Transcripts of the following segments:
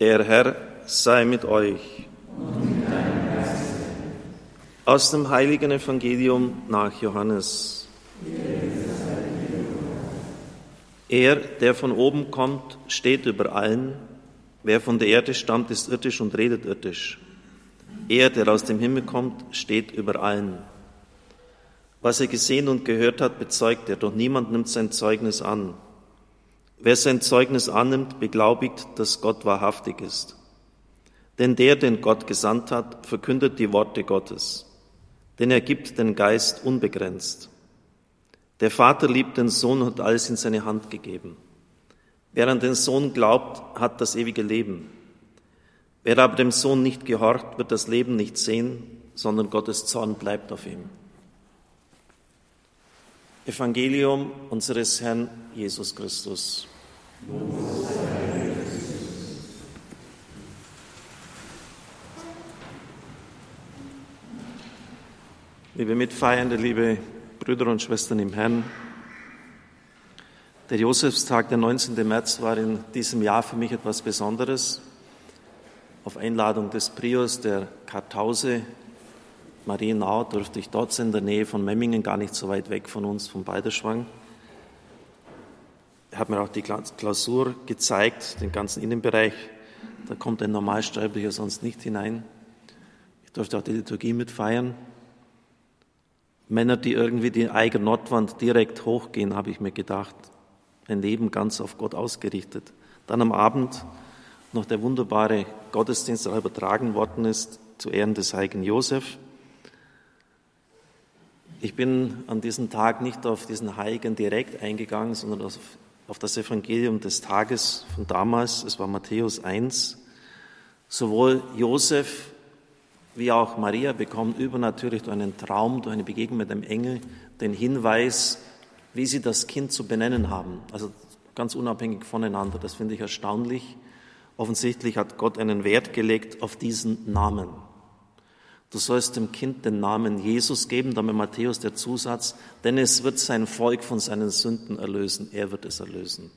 Der Herr sei mit euch. Aus dem heiligen Evangelium nach Johannes. Er, der von oben kommt, steht über allen. Wer von der Erde stammt, ist irdisch und redet irdisch. Er, der aus dem Himmel kommt, steht über allen. Was er gesehen und gehört hat, bezeugt er, doch niemand nimmt sein Zeugnis an. Wer sein Zeugnis annimmt, beglaubigt, dass Gott wahrhaftig ist. Denn der, den Gott gesandt hat, verkündet die Worte Gottes. Denn er gibt den Geist unbegrenzt. Der Vater liebt den Sohn und hat alles in seine Hand gegeben. Wer an den Sohn glaubt, hat das ewige Leben. Wer aber dem Sohn nicht gehorcht, wird das Leben nicht sehen, sondern Gottes Zorn bleibt auf ihm. Evangelium unseres Herrn Jesus Christus. Liebe Mitfeiernde, liebe Brüder und Schwestern im Herrn, der Josefstag, der 19. März, war in diesem Jahr für mich etwas Besonderes. Auf Einladung des Priors der Kartause Marienau durfte ich dort in der Nähe von Memmingen, gar nicht so weit weg von uns, von Balderschwang. Er hat mir auch die Klausur gezeigt, den ganzen Innenbereich. Da kommt ein Normalsterblicher sonst nicht hinein. Ich durfte auch die Liturgie mitfeiern. Männer, die irgendwie die eigene Nordwand direkt hochgehen, habe ich mir gedacht. Ein Leben ganz auf Gott ausgerichtet. Dann am Abend noch der wunderbare Gottesdienst, der übertragen worden ist, zu Ehren des heiligen Josef. Ich bin an diesem Tag nicht auf diesen Heiligen direkt eingegangen, sondern auf, auf das Evangelium des Tages von damals. Es war Matthäus 1. Sowohl Josef wie auch Maria bekommen übernatürlich durch einen Traum, durch eine Begegnung mit einem Engel den Hinweis, wie sie das Kind zu benennen haben. Also ganz unabhängig voneinander. Das finde ich erstaunlich. Offensichtlich hat Gott einen Wert gelegt auf diesen Namen. Du sollst dem Kind den Namen Jesus geben, damit Matthäus der Zusatz, denn es wird sein Volk von seinen Sünden erlösen, er wird es erlösen.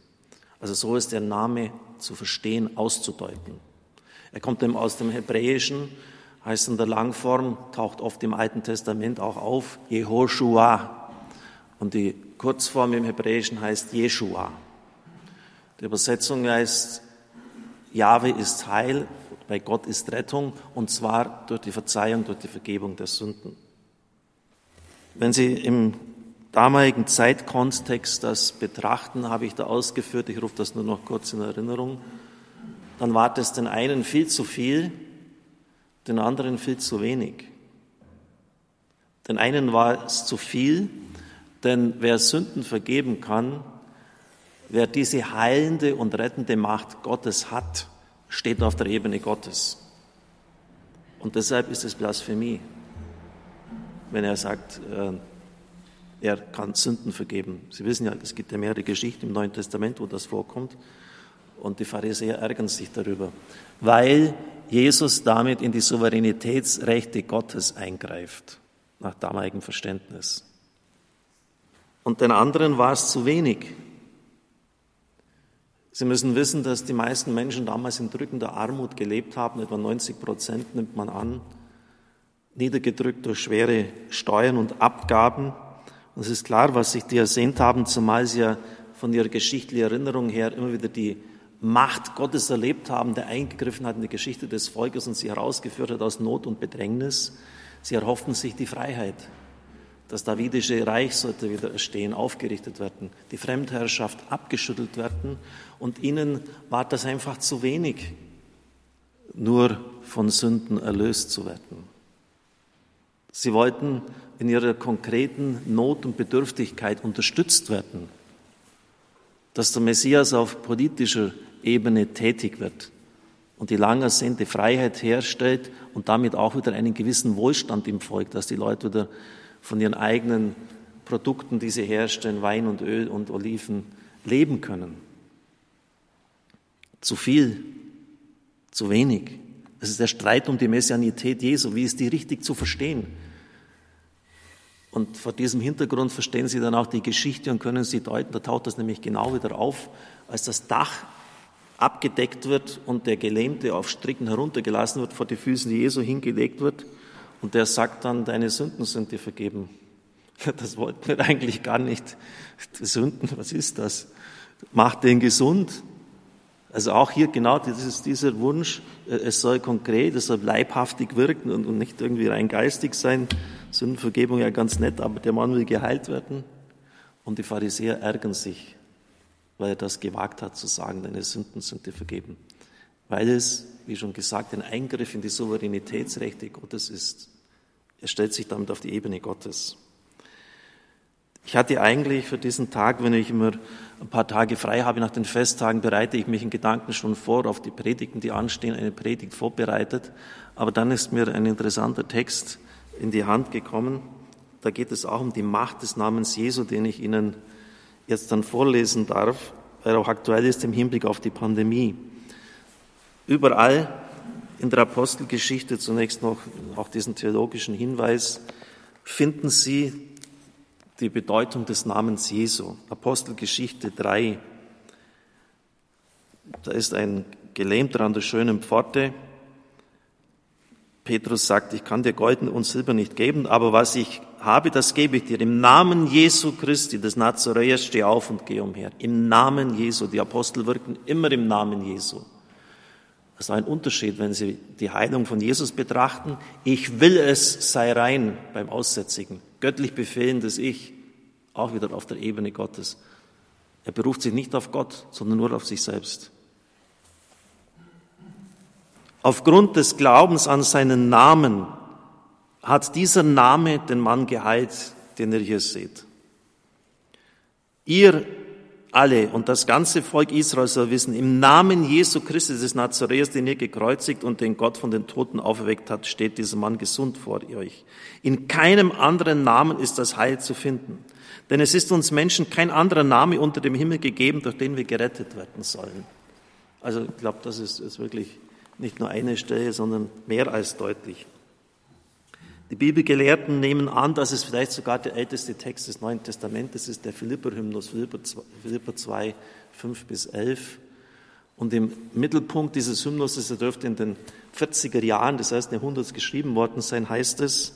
Also so ist der Name zu verstehen, auszudeuten. Er kommt aus dem Hebräischen, heißt in der Langform, taucht oft im Alten Testament auch auf, Jehoshua. Und die Kurzform im Hebräischen heißt Jeshua. Die Übersetzung heißt, Jahwe ist Heil bei Gott ist Rettung und zwar durch die Verzeihung, durch die Vergebung der Sünden. Wenn Sie im damaligen Zeitkontext das betrachten, habe ich da ausgeführt, ich rufe das nur noch kurz in Erinnerung, dann war das den einen viel zu viel, den anderen viel zu wenig. Den einen war es zu viel, denn wer Sünden vergeben kann, wer diese heilende und rettende Macht Gottes hat, steht auf der Ebene Gottes. Und deshalb ist es Blasphemie, wenn er sagt, äh, er kann Sünden vergeben. Sie wissen ja, es gibt ja mehrere Geschichten im Neuen Testament, wo das vorkommt. Und die Pharisäer ärgern sich darüber, weil Jesus damit in die Souveränitätsrechte Gottes eingreift, nach damaligem Verständnis. Und den anderen war es zu wenig. Sie müssen wissen, dass die meisten Menschen damals in drückender Armut gelebt haben, etwa 90 Prozent nimmt man an, niedergedrückt durch schwere Steuern und Abgaben. Und es ist klar, was sich die ersehnt haben, zumal sie ja von ihrer geschichtlichen Erinnerung her immer wieder die Macht Gottes erlebt haben, der eingegriffen hat in die Geschichte des Volkes und sie herausgeführt hat aus Not und Bedrängnis. Sie erhofften sich die Freiheit. Das davidische Reich sollte wieder erstehen, aufgerichtet werden, die Fremdherrschaft abgeschüttelt werden. Und ihnen war das einfach zu wenig, nur von Sünden erlöst zu werden. Sie wollten in ihrer konkreten Not und Bedürftigkeit unterstützt werden, dass der Messias auf politischer Ebene tätig wird und die lang ersehnte Freiheit herstellt und damit auch wieder einen gewissen Wohlstand im Volk, dass die Leute wieder von ihren eigenen Produkten, die sie herstellen, Wein und Öl und Oliven, leben können. Zu viel, zu wenig. Es ist der Streit um die Messianität Jesu. Wie ist die richtig zu verstehen? Und vor diesem Hintergrund verstehen Sie dann auch die Geschichte und können sie deuten. Da taucht das nämlich genau wieder auf, als das Dach abgedeckt wird und der Gelähmte auf Stricken heruntergelassen wird, vor die Füße Jesu hingelegt wird und der sagt dann, deine Sünden sind dir vergeben. Das wollten wir eigentlich gar nicht. Sünden, was ist das? Macht den gesund. Also auch hier genau dieses, dieser Wunsch, äh, es soll konkret, es soll leibhaftig wirken und, und nicht irgendwie rein geistig sein. Sündenvergebung ja ganz nett, aber der Mann will geheilt werden. Und die Pharisäer ärgern sich, weil er das gewagt hat zu sagen, deine Sünden sind dir vergeben. Weil es, wie schon gesagt, ein Eingriff in die Souveränitätsrechte Gottes ist. Er stellt sich damit auf die Ebene Gottes. Ich hatte eigentlich für diesen Tag, wenn ich immer ein paar Tage frei habe nach den Festtagen, bereite ich mich in Gedanken schon vor auf die Predigten, die anstehen, eine Predigt vorbereitet. Aber dann ist mir ein interessanter Text in die Hand gekommen. Da geht es auch um die Macht des Namens Jesu, den ich Ihnen jetzt dann vorlesen darf, weil er auch aktuell ist im Hinblick auf die Pandemie. Überall in der Apostelgeschichte zunächst noch auch diesen theologischen Hinweis finden Sie die Bedeutung des Namens Jesu. Apostelgeschichte 3. Da ist ein Gelähmter an der schönen Pforte. Petrus sagt, ich kann dir Gold und Silber nicht geben, aber was ich habe, das gebe ich dir. Im Namen Jesu Christi des Nazaräers steh auf und geh umher. Im Namen Jesu. Die Apostel wirken immer im Namen Jesu. Das ist ein Unterschied, wenn Sie die Heilung von Jesus betrachten. Ich will es, sei rein beim Aussätzigen göttlich befehlendes Ich, auch wieder auf der Ebene Gottes. Er beruft sich nicht auf Gott, sondern nur auf sich selbst. Aufgrund des Glaubens an seinen Namen hat dieser Name den Mann geheilt, den ihr hier seht. Ihr alle und das ganze Volk Israel soll wissen, im Namen Jesu Christi des Nazareas, den ihr gekreuzigt und den Gott von den Toten auferweckt hat, steht dieser Mann gesund vor euch. In keinem anderen Namen ist das Heil zu finden. Denn es ist uns Menschen kein anderer Name unter dem Himmel gegeben, durch den wir gerettet werden sollen. Also ich glaube, das ist, ist wirklich nicht nur eine Stelle, sondern mehr als deutlich. Die Bibelgelehrten nehmen an, dass es vielleicht sogar der älteste Text des Neuen Testamentes ist, der Philipper-Hymnus, Philipper 2, 5 bis 11. Und im Mittelpunkt dieses Hymnus, er dürfte in den 40er Jahren des ersten Jahrhunderts geschrieben worden sein, heißt es,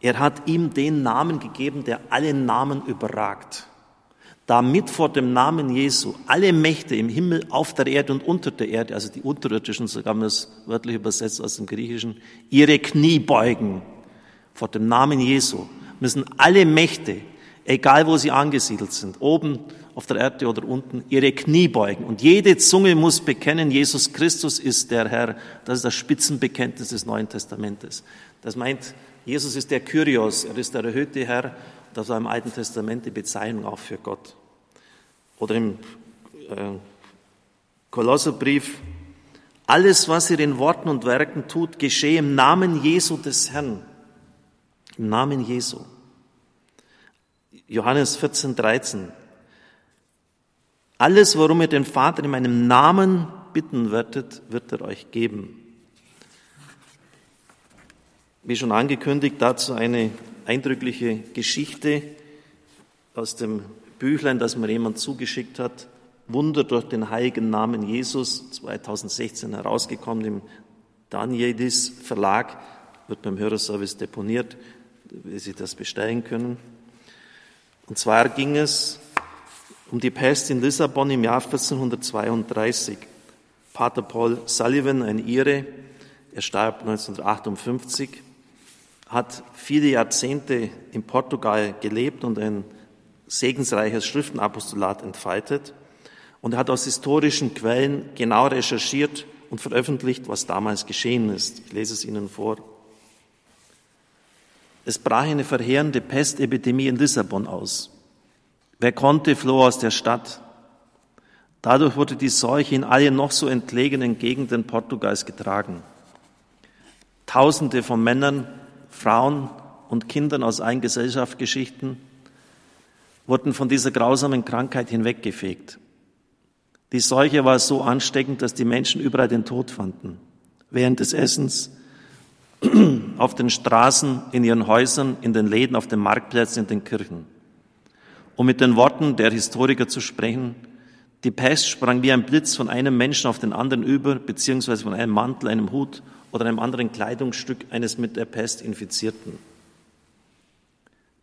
er hat ihm den Namen gegeben, der alle Namen überragt damit vor dem Namen Jesu alle Mächte im Himmel, auf der Erde und unter der Erde, also die unterirdischen, so haben wir es wörtlich übersetzt aus dem Griechischen, ihre Knie beugen. Vor dem Namen Jesu müssen alle Mächte, egal wo sie angesiedelt sind, oben auf der Erde oder unten, ihre Knie beugen. Und jede Zunge muss bekennen, Jesus Christus ist der Herr. Das ist das Spitzenbekenntnis des Neuen Testamentes. Das meint, Jesus ist der Kyrios, er ist der erhöhte Herr das war im Alten Testament die Bezeichnung auch für Gott. Oder im äh, Kolosserbrief, alles, was ihr in Worten und Werken tut, geschehe im Namen Jesu des Herrn. Im Namen Jesu. Johannes 14, 13. Alles, worum ihr den Vater in meinem Namen bitten werdet, wird er euch geben. Wie schon angekündigt, dazu eine eindrückliche Geschichte aus dem Büchlein, das mir jemand zugeschickt hat. Wunder durch den heiligen Namen Jesus, 2016 herausgekommen im Danielis Verlag, wird beim Hörerservice deponiert, wie Sie das bestellen können. Und zwar ging es um die Pest in Lissabon im Jahr 1432. Pater Paul Sullivan, ein Ire, er starb 1958, hat viele Jahrzehnte in Portugal gelebt und ein segensreiches Schriftenapostolat entfaltet. Und er hat aus historischen Quellen genau recherchiert und veröffentlicht, was damals geschehen ist. Ich lese es Ihnen vor. Es brach eine verheerende Pestepidemie in Lissabon aus. Wer konnte, floh aus der Stadt. Dadurch wurde die Seuche in alle noch so entlegenen Gegenden Portugals getragen. Tausende von Männern Frauen und Kindern aus allen Gesellschaftsgeschichten wurden von dieser grausamen Krankheit hinweggefegt. Die Seuche war so ansteckend, dass die Menschen überall den Tod fanden. Während des Essens, auf den Straßen, in ihren Häusern, in den Läden, auf den Marktplätzen, in den Kirchen. Um mit den Worten der Historiker zu sprechen, Die Pest sprang wie ein Blitz von einem Menschen auf den anderen über, beziehungsweise von einem Mantel, einem Hut oder einem anderen Kleidungsstück eines mit der Pest Infizierten.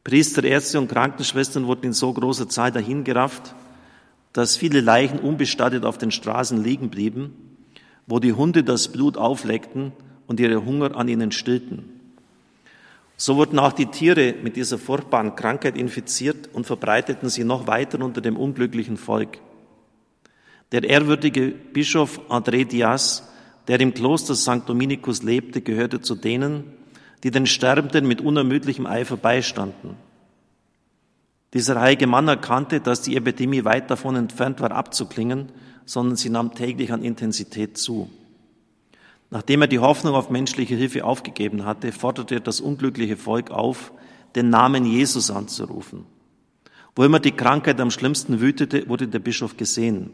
Priester, Ärzte und Krankenschwestern wurden in so großer Zahl dahingerafft, dass viele Leichen unbestattet auf den Straßen liegen blieben, wo die Hunde das Blut aufleckten und ihre Hunger an ihnen stillten. So wurden auch die Tiere mit dieser furchtbaren Krankheit infiziert und verbreiteten sie noch weiter unter dem unglücklichen Volk. Der ehrwürdige Bischof André Diaz, der im Kloster St. Dominikus lebte, gehörte zu denen, die den Sterbenden mit unermüdlichem Eifer beistanden. Dieser heilige Mann erkannte, dass die Epidemie weit davon entfernt war abzuklingen, sondern sie nahm täglich an Intensität zu. Nachdem er die Hoffnung auf menschliche Hilfe aufgegeben hatte, forderte er das unglückliche Volk auf, den Namen Jesus anzurufen. Wo immer die Krankheit am schlimmsten wütete, wurde der Bischof gesehen.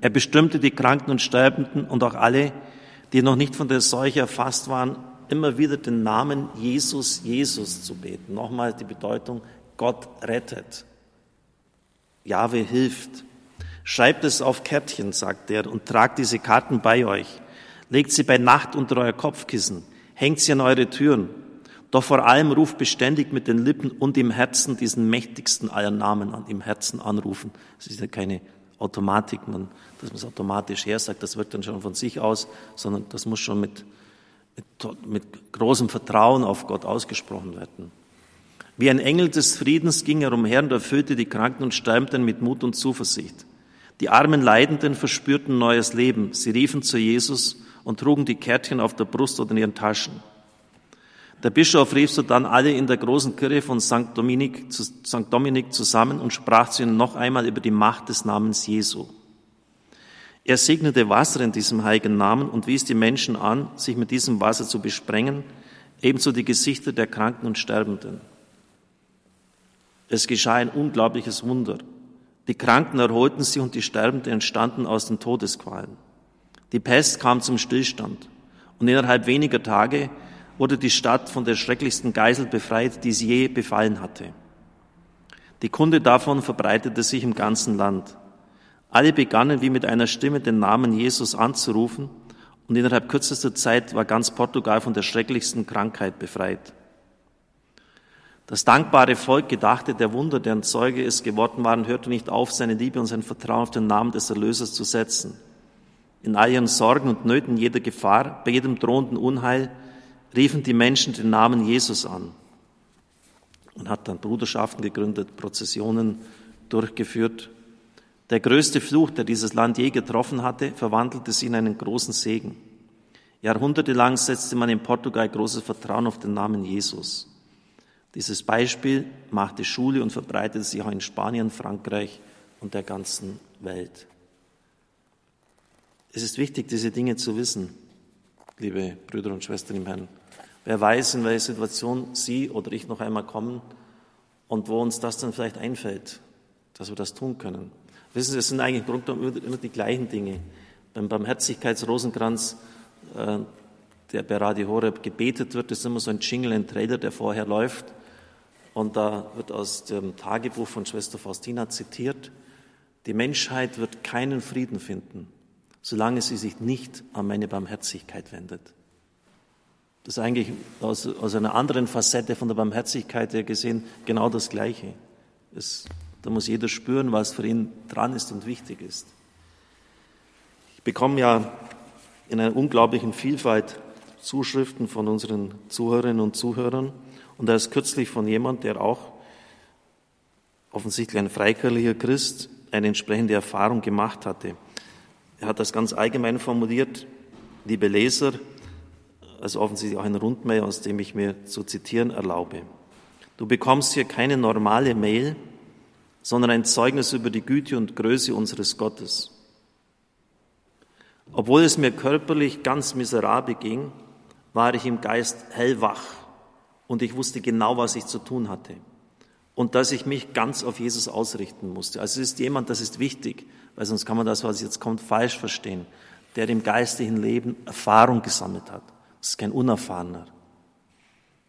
Er bestimmte die Kranken und Sterbenden und auch alle, die noch nicht von der Seuche erfasst waren, immer wieder den Namen Jesus, Jesus zu beten. Nochmal die Bedeutung, Gott rettet. Jahwe hilft. Schreibt es auf Kärtchen, sagt er, und tragt diese Karten bei euch. Legt sie bei Nacht unter euer Kopfkissen. Hängt sie an eure Türen. Doch vor allem ruft beständig mit den Lippen und im Herzen diesen mächtigsten aller Namen an, im Herzen anrufen. Es ist ja keine Automatik, man, dass man es automatisch hersagt, das wird dann schon von sich aus, sondern das muss schon mit, mit, mit großem Vertrauen auf Gott ausgesprochen werden. Wie ein Engel des Friedens ging er umher und erfüllte die Kranken und Sterbenden mit Mut und Zuversicht. Die armen Leidenden verspürten neues Leben. Sie riefen zu Jesus und trugen die Kärtchen auf der Brust oder in ihren Taschen. Der Bischof rief so dann alle in der großen Kirche von St. Dominik, St. Dominik zusammen und sprach zu ihnen noch einmal über die Macht des Namens Jesu. Er segnete Wasser in diesem heiligen Namen und wies die Menschen an, sich mit diesem Wasser zu besprengen, ebenso die Gesichter der Kranken und Sterbenden. Es geschah ein unglaubliches Wunder. Die Kranken erholten sich und die Sterbenden entstanden aus den Todesqualen. Die Pest kam zum Stillstand und innerhalb weniger Tage wurde die Stadt von der schrecklichsten Geisel befreit, die sie je befallen hatte. Die Kunde davon verbreitete sich im ganzen Land. Alle begannen wie mit einer Stimme den Namen Jesus anzurufen und innerhalb kürzester Zeit war ganz Portugal von der schrecklichsten Krankheit befreit. Das dankbare Volk gedachte der Wunder, deren Zeuge es geworden waren, hörte nicht auf, seine Liebe und sein Vertrauen auf den Namen des Erlösers zu setzen. In all ihren Sorgen und Nöten, jeder Gefahr, bei jedem drohenden Unheil riefen die Menschen den Namen Jesus an. Man hat dann Bruderschaften gegründet, Prozessionen durchgeführt. Der größte Fluch, der dieses Land je getroffen hatte, verwandelte sich in einen großen Segen. Jahrhundertelang setzte man in Portugal großes Vertrauen auf den Namen Jesus. Dieses Beispiel machte Schule und verbreitete sich auch in Spanien, Frankreich und der ganzen Welt. Es ist wichtig, diese Dinge zu wissen, liebe Brüder und Schwestern im Herrn. Wer weiß, in welche Situation Sie oder ich noch einmal kommen und wo uns das dann vielleicht einfällt, dass wir das tun können. Wissen Sie, es sind eigentlich immer die gleichen Dinge. Beim Barmherzigkeitsrosenkranz, äh, der bei Radio Horeb gebetet wird, ist immer so ein Jingle, ein Trailer, der vorher läuft. Und da wird aus dem Tagebuch von Schwester Faustina zitiert, die Menschheit wird keinen Frieden finden, solange sie sich nicht an meine Barmherzigkeit wendet. Das ist eigentlich aus, aus einer anderen Facette von der Barmherzigkeit her gesehen genau das Gleiche. Es, da muss jeder spüren, was für ihn dran ist und wichtig ist. Ich bekomme ja in einer unglaublichen Vielfalt Zuschriften von unseren Zuhörerinnen und Zuhörern. Und da ist kürzlich von jemand, der auch offensichtlich ein freikirchlicher Christ eine entsprechende Erfahrung gemacht hatte. Er hat das ganz allgemein formuliert, liebe Leser, also offensichtlich auch ein Rundmail, aus dem ich mir zu zitieren erlaube. Du bekommst hier keine normale Mail, sondern ein Zeugnis über die Güte und Größe unseres Gottes. Obwohl es mir körperlich ganz miserabel ging, war ich im Geist hellwach und ich wusste genau, was ich zu tun hatte und dass ich mich ganz auf Jesus ausrichten musste. Also es ist jemand, das ist wichtig, weil sonst kann man das, was jetzt kommt, falsch verstehen, der im geistlichen Leben Erfahrung gesammelt hat. Das ist kein Unerfahrener.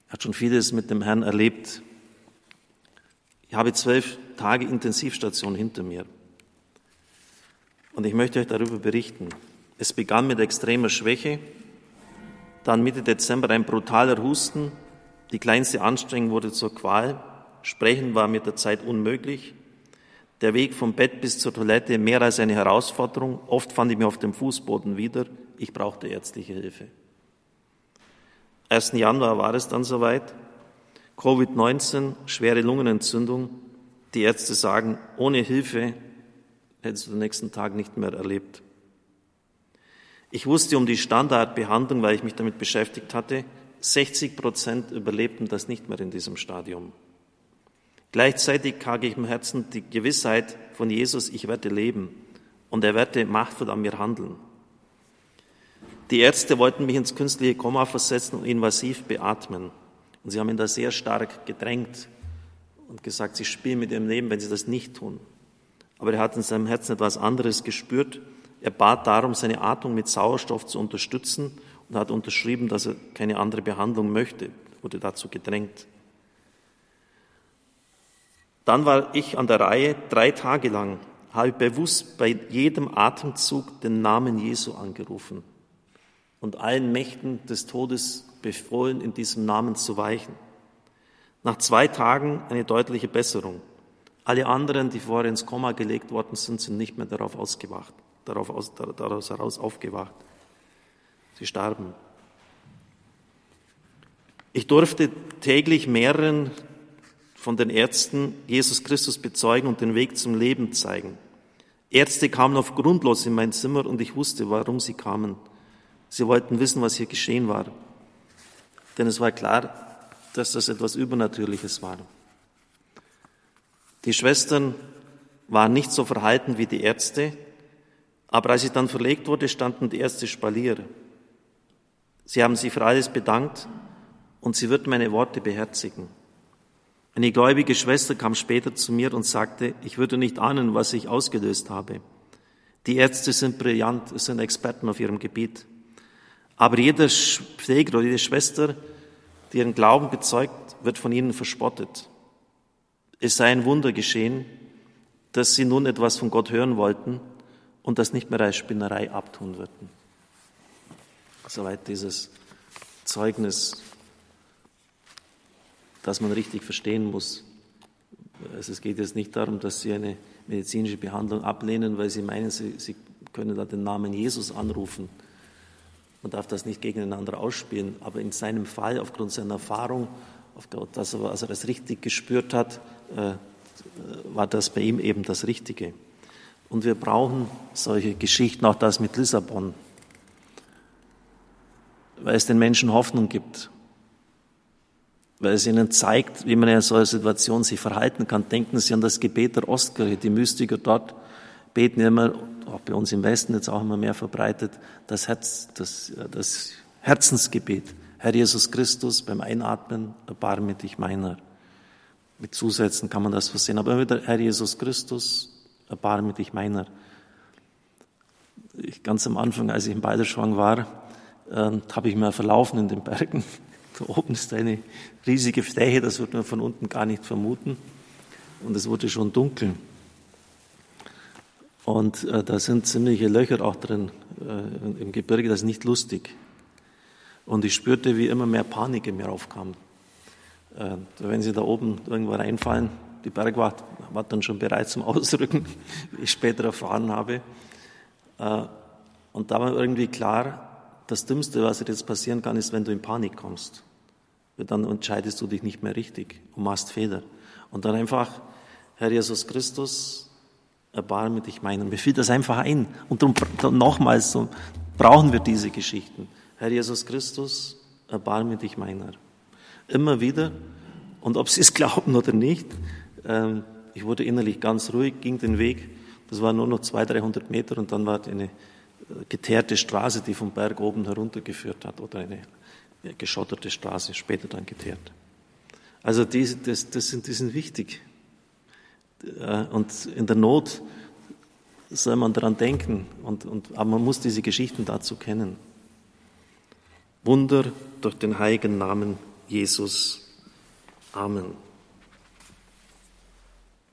Er hat schon vieles mit dem Herrn erlebt. Ich habe zwölf Tage Intensivstation hinter mir. Und ich möchte euch darüber berichten. Es begann mit extremer Schwäche, dann Mitte Dezember ein brutaler Husten, die kleinste Anstrengung wurde zur Qual, Sprechen war mit der Zeit unmöglich, der Weg vom Bett bis zur Toilette mehr als eine Herausforderung, oft fand ich mich auf dem Fußboden wieder, ich brauchte ärztliche Hilfe. 1. Januar war es dann soweit, Covid-19, schwere Lungenentzündung, die Ärzte sagen, ohne Hilfe hättest du den nächsten Tag nicht mehr erlebt. Ich wusste um die Standardbehandlung, weil ich mich damit beschäftigt hatte. 60 Prozent überlebten das nicht mehr in diesem Stadium. Gleichzeitig trage ich im Herzen die Gewissheit von Jesus, ich werde leben und er werde machtvoll an mir handeln. Die Ärzte wollten mich ins künstliche Koma versetzen und invasiv beatmen. Und sie haben ihn da sehr stark gedrängt und gesagt, sie spielen mit ihrem Leben, wenn sie das nicht tun. Aber er hat in seinem Herzen etwas anderes gespürt. Er bat darum, seine Atmung mit Sauerstoff zu unterstützen und hat unterschrieben, dass er keine andere Behandlung möchte, wurde dazu gedrängt. Dann war ich an der Reihe, drei Tage lang habe bewusst bei jedem Atemzug den Namen Jesu angerufen und allen Mächten des Todes befohlen, in diesem Namen zu weichen. Nach zwei Tagen eine deutliche Besserung. Alle anderen, die vorher ins Koma gelegt worden sind, sind nicht mehr darauf ausgewacht, darauf aus, daraus heraus aufgewacht. Sie starben. Ich durfte täglich mehreren von den Ärzten Jesus Christus bezeugen und den Weg zum Leben zeigen. Ärzte kamen auf grundlos in mein Zimmer und ich wusste, warum sie kamen. Sie wollten wissen, was hier geschehen war. Denn es war klar, dass das etwas Übernatürliches war. Die Schwestern waren nicht so verhalten wie die Ärzte, aber als ich dann verlegt wurde, standen die Ärzte Spalier. Sie haben sich für alles bedankt und sie wird meine Worte beherzigen. Eine gläubige Schwester kam später zu mir und sagte, ich würde nicht ahnen, was ich ausgelöst habe. Die Ärzte sind brillant, sind Experten auf ihrem Gebiet. Aber jeder Pfleger oder jede Schwester, die ihren Glauben bezeugt, wird von ihnen verspottet es sei ein Wunder geschehen, dass sie nun etwas von Gott hören wollten und das nicht mehr als Spinnerei abtun würden. Soweit dieses Zeugnis, das man richtig verstehen muss. Also es geht jetzt nicht darum, dass sie eine medizinische Behandlung ablehnen, weil sie meinen, sie, sie können da den Namen Jesus anrufen. Man darf das nicht gegeneinander ausspielen, aber in seinem Fall, aufgrund seiner Erfahrung, aufgrund, dass er, als er das richtig gespürt hat, äh, war das bei ihm eben das Richtige. Und wir brauchen solche Geschichten, auch das mit Lissabon, weil es den Menschen Hoffnung gibt, weil es ihnen zeigt, wie man in so einer Situation sich verhalten kann. Denken Sie an das Gebet der Ostkirche. Die Mystiker dort beten immer, auch bei uns im Westen jetzt auch immer mehr verbreitet, das, Herz, das, das Herzensgebet. Herr Jesus Christus, beim Einatmen, erbarme dich meiner. Mit Zusätzen kann man das versehen. Aber wieder, Herr Jesus Christus, erbarme dich meiner. Ich, ganz am Anfang, als ich in Balderschwang war, äh, habe ich mir verlaufen in den Bergen. Da oben ist eine riesige Fläche, das wird man von unten gar nicht vermuten. Und es wurde schon dunkel. Und äh, da sind ziemliche Löcher auch drin äh, im Gebirge, das ist nicht lustig. Und ich spürte, wie immer mehr Panik in mir aufkam. Äh, wenn sie da oben irgendwo reinfallen, die Bergwacht war dann schon bereit zum Ausrücken, wie ich später erfahren habe. Äh, und da war irgendwie klar, das Dümmste, was jetzt passieren kann, ist, wenn du in Panik kommst. Dann entscheidest du dich nicht mehr richtig und machst Fehler. Und dann einfach, Herr Jesus Christus, erbarme dich meinen. Mir fiel das einfach ein. Und darum, nochmals, so brauchen wir diese Geschichten. Herr Jesus Christus, erbarme dich meiner immer wieder. Und ob sie es glauben oder nicht, ähm, ich wurde innerlich ganz ruhig, ging den Weg. Das waren nur noch 200, 300 Meter und dann war eine äh, geteerte Straße, die vom Berg oben heruntergeführt hat oder eine geschotterte Straße, später dann geteert. Also die, das, das sind, die sind wichtig. Äh, und in der Not soll man daran denken, und, und, aber man muss diese Geschichten dazu kennen. Wunder durch den heiligen Namen Jesus. Amen.